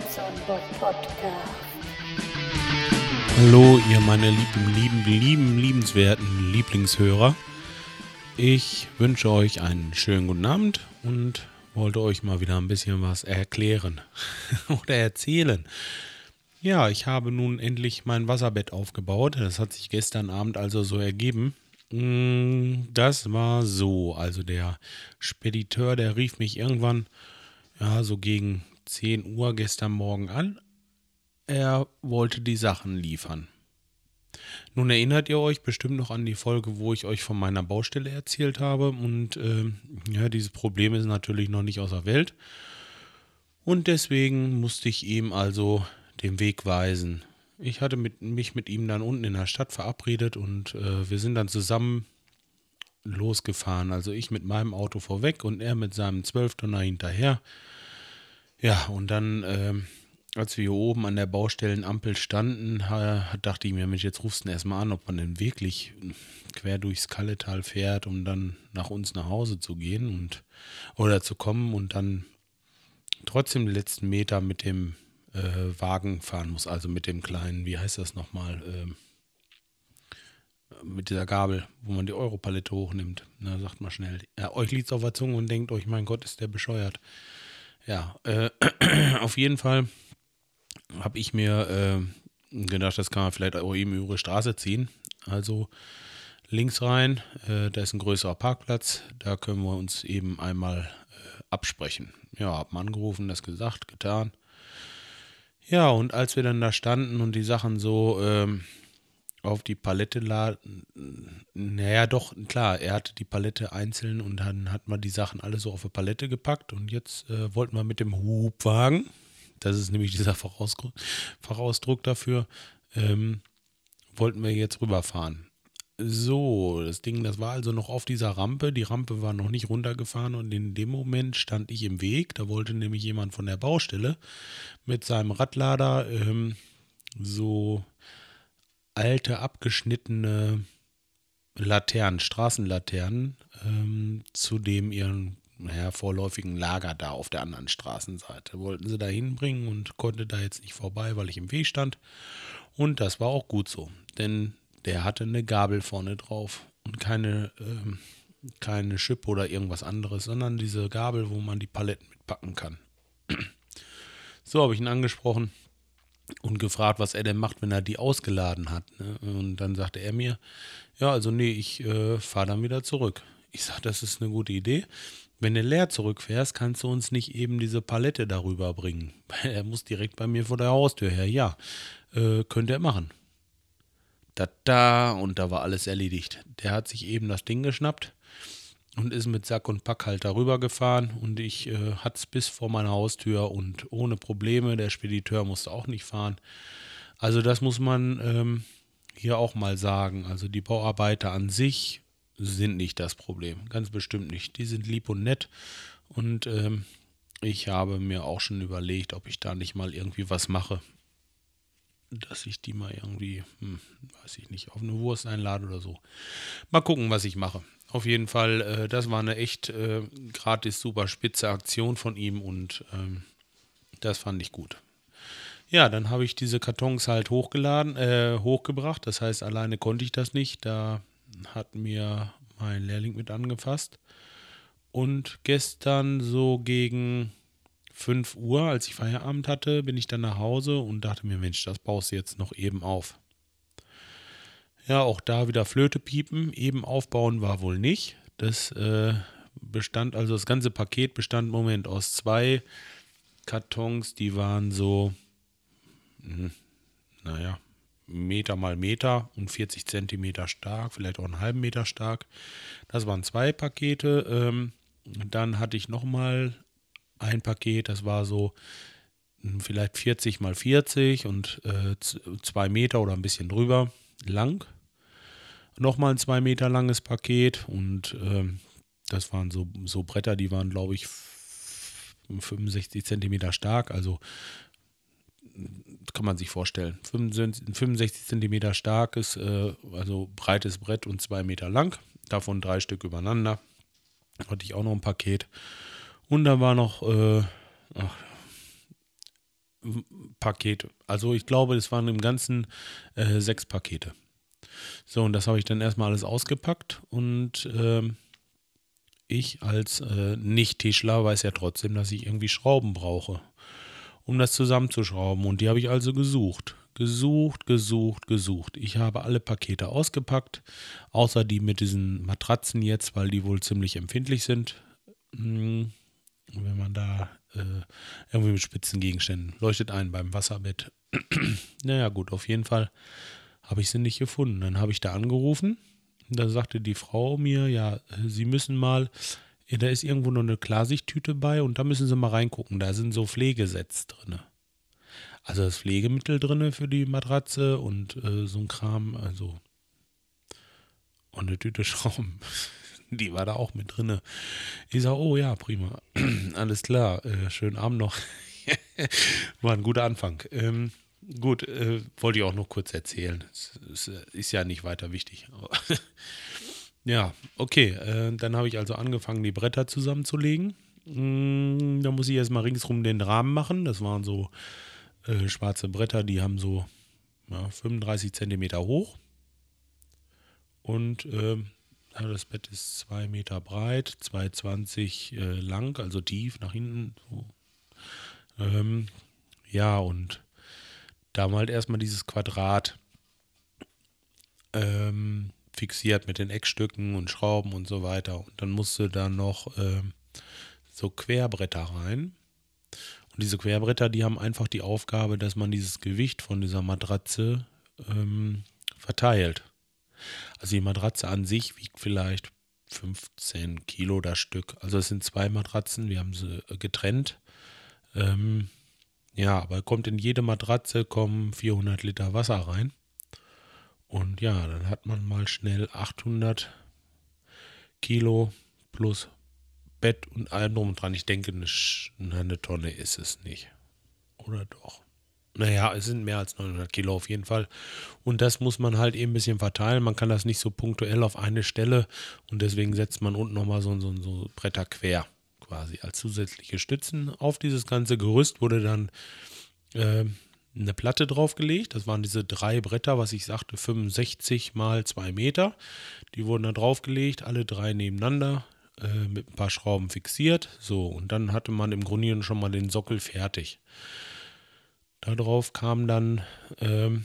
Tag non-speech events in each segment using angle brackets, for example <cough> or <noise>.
Podcast. Hallo, ihr meine lieben, lieben, lieben, liebenswerten Lieblingshörer. Ich wünsche euch einen schönen guten Abend und wollte euch mal wieder ein bisschen was erklären <laughs> oder erzählen. Ja, ich habe nun endlich mein Wasserbett aufgebaut. Das hat sich gestern Abend also so ergeben. Mm, Das war so. Also der Spediteur, der rief mich irgendwann, ja, so gegen 10 Uhr gestern Morgen an. Er wollte die Sachen liefern. Nun erinnert ihr euch bestimmt noch an die Folge, wo ich euch von meiner Baustelle erzählt habe. Und ähm, ja, dieses Problem ist natürlich noch nicht aus der Welt. Und deswegen musste ich ihm also den Weg weisen. Ich hatte mit, mich mit ihm dann unten in der Stadt verabredet und äh, wir sind dann zusammen losgefahren. Also ich mit meinem Auto vorweg und er mit seinem Zwölftonner hinterher. Ja, und dann, ähm, als wir hier oben an der Baustellenampel standen, ha, dachte ich mir, Mensch, jetzt rufst du erstmal an, ob man denn wirklich quer durchs Kalletal fährt, um dann nach uns nach Hause zu gehen und oder zu kommen und dann trotzdem die letzten Meter mit dem äh, Wagen fahren muss, also mit dem kleinen, wie heißt das nochmal, ähm, mit dieser Gabel, wo man die Europalette hochnimmt. Na, sagt mal schnell. Ja, euch liegt es auf der Zunge und denkt euch, mein Gott, ist der bescheuert. Ja, äh, <clears throat> auf jeden Fall habe ich mir äh, gedacht, das kann man vielleicht auch eben über die Straße ziehen. Also links rein, äh, da ist ein größerer Parkplatz, da können wir uns eben einmal äh, absprechen. Ja, hab mal angerufen, das gesagt, getan. Ja, und als wir dann da standen und die Sachen so ähm, auf die Palette laden, naja, doch, klar, er hatte die Palette einzeln und dann hat man die Sachen alle so auf eine Palette gepackt und jetzt äh, wollten wir mit dem Hubwagen, das ist nämlich dieser Vorausdruck, Fachausdruck dafür, ähm, wollten wir jetzt rüberfahren. So, das Ding, das war also noch auf dieser Rampe. Die Rampe war noch nicht runtergefahren und in dem Moment stand ich im Weg. Da wollte nämlich jemand von der Baustelle mit seinem Radlader ähm, so alte, abgeschnittene Laternen, Straßenlaternen ähm, zu dem ihren naja, vorläufigen Lager da auf der anderen Straßenseite. Wollten sie da hinbringen und konnte da jetzt nicht vorbei, weil ich im Weg stand. Und das war auch gut so, denn der hatte eine Gabel vorne drauf und keine, ähm, keine Schippe oder irgendwas anderes, sondern diese Gabel, wo man die Paletten mitpacken kann. <clears throat> So habe ich ihn angesprochen und gefragt, was er denn macht, wenn er die ausgeladen hat. Ne? Und dann sagte er mir, ja, also nee, ich äh, fahre dann wieder zurück. Ich sage, das ist eine gute Idee. Wenn du leer zurückfährst, kannst du uns nicht eben diese Palette darüber bringen. <laughs> Er muss direkt bei mir vor der Haustür her. Ja, äh, könnte er machen. Da, da, und da war alles erledigt. Der hat sich eben das Ding geschnappt und ist mit Sack und Pack halt darüber gefahren und ich äh, hat's bis vor meiner Haustür und ohne Probleme. Der Spediteur musste auch nicht fahren. Also das muss man ähm, hier auch mal sagen. Also die Bauarbeiter an sich sind nicht das Problem, ganz bestimmt nicht. Die sind lieb und nett und ähm, ich habe mir auch schon überlegt, ob ich da nicht mal irgendwie was mache, dass ich die mal irgendwie, hm, weiß ich nicht, auf eine Wurst einlade oder so. Mal gucken, was ich mache. Auf jeden Fall, äh, das war eine echt äh, gratis super spitze Aktion von ihm und ähm, das fand ich gut. Ja, dann habe ich diese Kartons halt hochgeladen, äh, hochgebracht. Das heißt, alleine konnte ich das nicht. Da hat mir mein Lehrling mit angefasst. Und gestern so gegen 5 Uhr, als ich Feierabend hatte, bin ich dann nach Hause und dachte mir, Mensch, das baust du jetzt noch eben auf. Ja, auch da wieder Flöte piepen. Eben aufbauen war wohl nicht. Das äh, bestand, also das ganze Paket bestand im Moment aus zwei Kartons, die waren so, hm, naja, Meter mal Meter und 40 Zentimeter stark, vielleicht auch einen halben Meter stark. Das waren zwei Pakete. Ähm, dann hatte ich nochmal ein Paket, das war so hm, vielleicht 40 mal 40 und äh, zwei Meter oder ein bisschen drüber lang. Nochmal ein zwei Meter langes Paket und ähm, das waren so, so Bretter, die waren, glaube ich, f- 65 Zentimeter stark, also kann man sich vorstellen. 65 65 Zentimeter starkes, äh, also breites Brett und zwei Meter lang. Davon drei Stück übereinander. Hatte ich auch noch ein Paket. Und da war noch, äh, ach, Pakete. Also ich glaube, es waren im Ganzen äh, sechs Pakete. So, und das habe ich dann erstmal alles ausgepackt und ähm, ich als äh, Nicht-Tischler weiß ja trotzdem, dass ich irgendwie Schrauben brauche, um das zusammenzuschrauben. Und die habe ich also gesucht. Gesucht, gesucht, gesucht. Ich habe alle Pakete ausgepackt, außer die mit diesen Matratzen jetzt, weil die wohl ziemlich empfindlich sind. Hm, wenn man da äh, irgendwie mit spitzen Gegenständen leuchtet ein beim Wasserbett. <clears throat> naja, gut, auf jeden Fall habe ich sie nicht gefunden. Dann habe ich da angerufen da sagte die Frau mir, ja, Sie müssen mal, da ist irgendwo noch eine Klarsichttüte bei und da müssen Sie mal reingucken. Da sind so Pflegesätze drin. Also das Pflegemittel drin für die Matratze und äh, so ein Kram, also und eine Tüte <laughs> Schrauben. Die war da auch mit drin. Ich sage, oh ja, prima. <clears throat> Alles klar. Äh, schönen Abend noch. <laughs> war ein guter Anfang. Ähm, Gut, äh, wollte ich auch noch kurz erzählen. Es, es ist ja nicht weiter wichtig. <laughs> ja, okay. Äh, dann habe ich also angefangen, die Bretter zusammenzulegen. Mm, da muss ich erstmal ringsrum den Rahmen machen. Das waren so äh, schwarze Bretter, die haben so ja, 35 Zentimeter hoch. Und ähm, das Bett ist 2 Meter breit, 2,20 äh, lang, also tief nach hinten. So. Ähm, ja, und da haben wir halt erstmal dieses Quadrat ähm, fixiert mit den Eckstücken und Schrauben und so weiter. Und dann musste da noch ähm, so Querbretter rein. Und diese Querbretter, die haben einfach die Aufgabe, dass man dieses Gewicht von dieser Matratze ähm, verteilt. Also die Matratze an sich wiegt vielleicht 15 Kilo das Stück. Also es sind zwei Matratzen, wir haben sie getrennt. Ähm, ja, aber kommt in jede Matratze kommen 400 Liter Wasser rein. Und ja, dann hat man mal schnell 800 Kilo plus Bett und allem drum und dran. Ich denke, eine, eine Tonne ist es nicht. Oder doch? Naja, es sind mehr als 900 Kilo auf jeden Fall. Und das muss man halt eben ein bisschen verteilen. Man kann das nicht so punktuell auf eine Stelle. Und deswegen setzt man unten nochmal so, so, so Bretter quer quasi als zusätzliche Stützen. Auf dieses ganze Gerüst wurde dann äh, eine Platte draufgelegt. Das waren diese drei Bretter, was ich sagte, 65 mal 2 Meter. Die wurden da draufgelegt, alle drei nebeneinander äh, mit ein paar Schrauben fixiert. So, und dann hatte man im Grunde schon mal den Sockel fertig. Darauf kam dann ähm,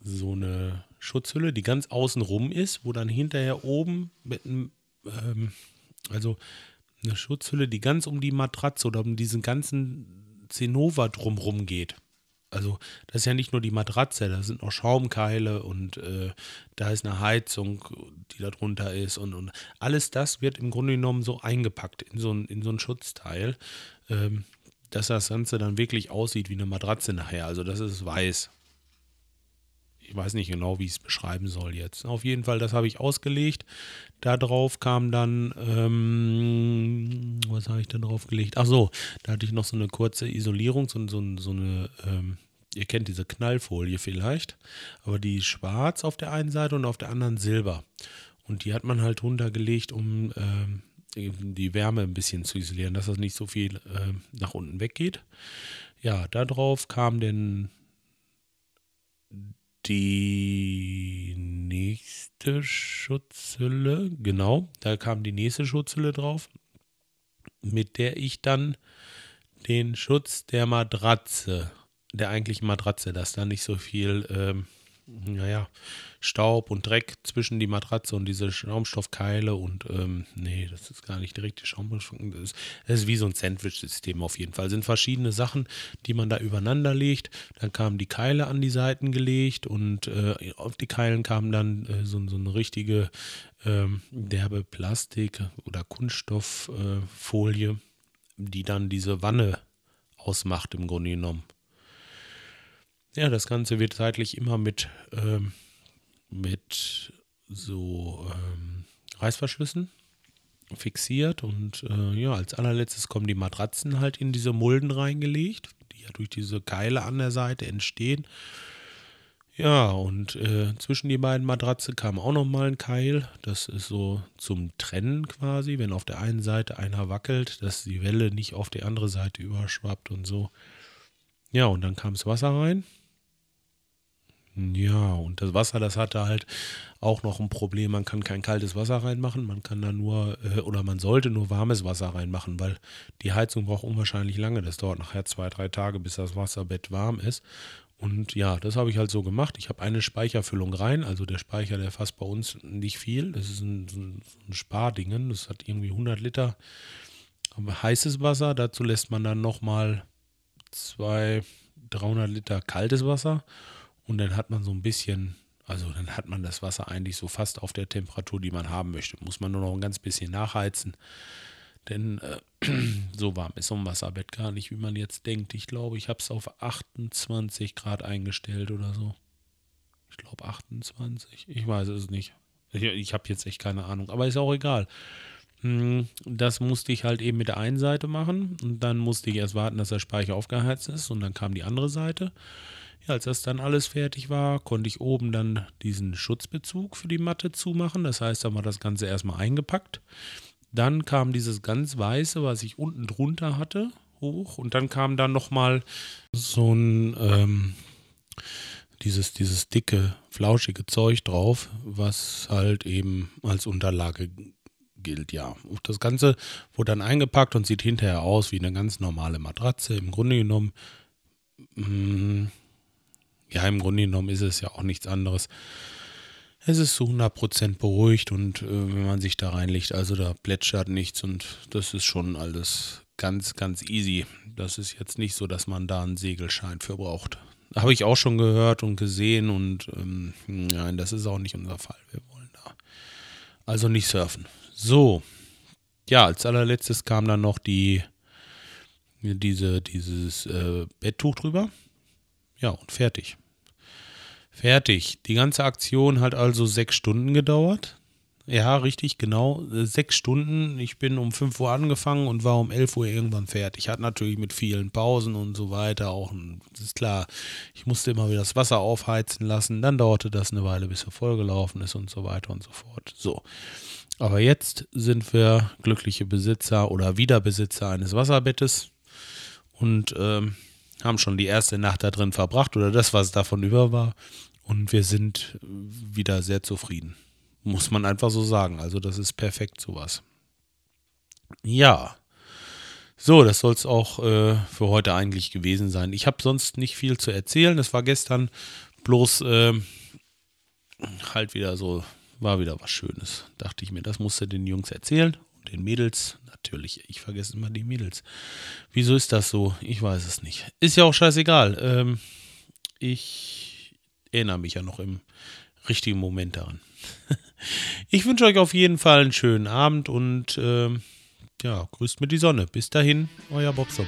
so eine Schutzhülle, die ganz außen rum ist, wo dann hinterher oben mit einem, ähm, also eine Schutzhülle, die ganz um die Matratze oder um diesen ganzen Zinnober drumrum geht. Also das ist ja nicht nur die Matratze, da sind noch Schaumkeile und äh, da ist eine Heizung, die da drunter ist und, und alles das wird im Grunde genommen so eingepackt in so ein, in so ein Schutzteil, ähm, dass das Ganze dann wirklich aussieht wie eine Matratze nachher. Also das ist weiß ich weiß nicht genau, wie ich es beschreiben soll jetzt. Auf jeden Fall, das habe ich ausgelegt. Darauf kam dann, ähm, was habe ich da drauf gelegt? Ach so, da hatte ich noch so eine kurze Isolierung, so, so, so eine, ähm, ihr kennt diese Knallfolie vielleicht, aber die ist schwarz auf der einen Seite und auf der anderen silber. Und die hat man halt runtergelegt, um ähm, die Wärme ein bisschen zu isolieren, dass das nicht so viel äh, nach unten weggeht. Ja, darauf kam dann die nächste Schutzhülle, genau, da kam die nächste Schutzhülle drauf, mit der ich dann den Schutz der Matratze, der eigentlichen Matratze, dass da nicht so viel ähm, naja, Staub und Dreck zwischen die Matratze und diese Schaumstoffkeile und ähm, nee, das ist gar nicht direkt die Schaumstoff. Das ist, das ist wie so ein Sandwich-System auf jeden Fall. Es sind verschiedene Sachen, die man da übereinander legt. Dann kamen die Keile an die Seiten gelegt und äh, auf die Keilen kam dann äh, so, so, eine richtige ähm, derbe Plastik- oder Kunststofffolie, äh, die dann diese Wanne ausmacht im Grunde genommen. Ja, das Ganze wird seitlich immer mit, ähm, mit so ähm, Reißverschlüssen fixiert und äh, ja, als allerletztes kommen die Matratzen halt in diese Mulden reingelegt, die ja durch diese Keile an der Seite entstehen. Ja, und äh, zwischen die beiden Matratze kam auch nochmal ein Keil. Das ist so zum Trennen quasi, wenn auf der einen Seite einer wackelt, dass die Welle nicht auf die andere Seite überschwappt und so. Ja, und dann kam das Wasser rein. Ja, und das Wasser, das hatte halt auch noch ein Problem. Man kann kein kaltes Wasser reinmachen, man kann da nur, äh, oder man sollte nur warmes Wasser reinmachen, weil die Heizung braucht unwahrscheinlich lange. Das dauert nachher zwei, drei Tage, bis das Wasserbett warm ist. Und ja, das habe ich halt so gemacht. Ich habe eine Speicherfüllung rein. Also der Speicher, der fasst bei uns nicht viel. Das ist ein, ein, Spardingen. Das hat irgendwie 100 Liter heißes Wasser. Dazu lässt man dann nochmal zwei, 300 Liter kaltes Wasser. Und dann hat man so ein bisschen, also dann hat man das Wasser eigentlich so fast auf der Temperatur, die man haben möchte. Muss man nur noch ein ganz bisschen nachheizen. Denn äh, <clears throat> so warm ist so ein Wasserbett gar nicht, wie man jetzt denkt. Ich glaube, ich habe es auf 28 Grad eingestellt oder so. Ich glaube 28. Ich weiß es nicht. Ich, ich habe jetzt echt keine Ahnung. Aber ist auch egal. Hm, das musste ich halt eben mit der einen Seite machen. Und dann musste ich erst warten, dass der Speicher aufgeheizt ist. Und dann kam die andere Seite. Als das dann alles fertig war, konnte ich oben dann diesen Schutzbezug für die Matte zumachen. Das heißt, dann war das Ganze erstmal eingepackt. Dann kam dieses ganz weiße, was ich unten drunter hatte, hoch. Und dann kam dann nochmal so ein, ähm, dieses, dieses dicke, flauschige Zeug drauf, was halt eben als Unterlage gilt, ja. Und das Ganze wurde dann eingepackt und sieht hinterher aus wie eine ganz normale Matratze. Im Grunde genommen, mh, mm, ja, im Grunde genommen ist es ja auch nichts anderes es ist zu 100% beruhigt und äh, wenn man sich da reinlegt, also da plätschert nichts und das ist schon alles ganz, ganz easy. Das ist jetzt nicht so, dass man da einen Segelschein für braucht. Habe ich auch schon gehört und gesehen und ähm, nein, das ist auch nicht unser Fall. Wir wollen da also nicht surfen. So, ja, als allerletztes kam dann noch die diese dieses äh, Betttuch drüber. Ja, und fertig. Fertig. Die ganze Aktion hat also sechs Stunden gedauert. Ja, richtig, genau. Sechs Stunden. Ich bin um 5 Uhr angefangen und war um 11 Uhr irgendwann fertig. Hat natürlich mit vielen Pausen und so weiter auch, das ist klar, ich musste immer wieder das Wasser aufheizen lassen. Dann dauerte das eine Weile, bis er vollgelaufen ist und so weiter und so fort. So. Aber jetzt sind wir glückliche Besitzer oder Wiederbesitzer eines Wasserbettes und ähm, haben schon die erste Nacht da drin verbracht oder das, was davon über war. Und wir sind wieder sehr zufrieden. Muss man einfach so sagen. Also, das ist perfekt, sowas. Ja. So, das soll es auch äh, für heute eigentlich gewesen sein. Ich habe sonst nicht viel zu erzählen. Es war gestern bloß äh, halt wieder so, war wieder was Schönes. Dachte ich mir, das musste den Jungs erzählen und den Mädels. Natürlich, ich vergesse immer die Mädels. Wieso ist das so? Ich weiß es nicht. Ist ja auch scheißegal. Ähm, ich erinnere mich ja noch im richtigen Moment daran. <laughs> ich wünsche euch auf jeden Fall einen schönen Abend und äh, ja, grüßt mit die Sonne. Bis dahin, euer Bob Bob.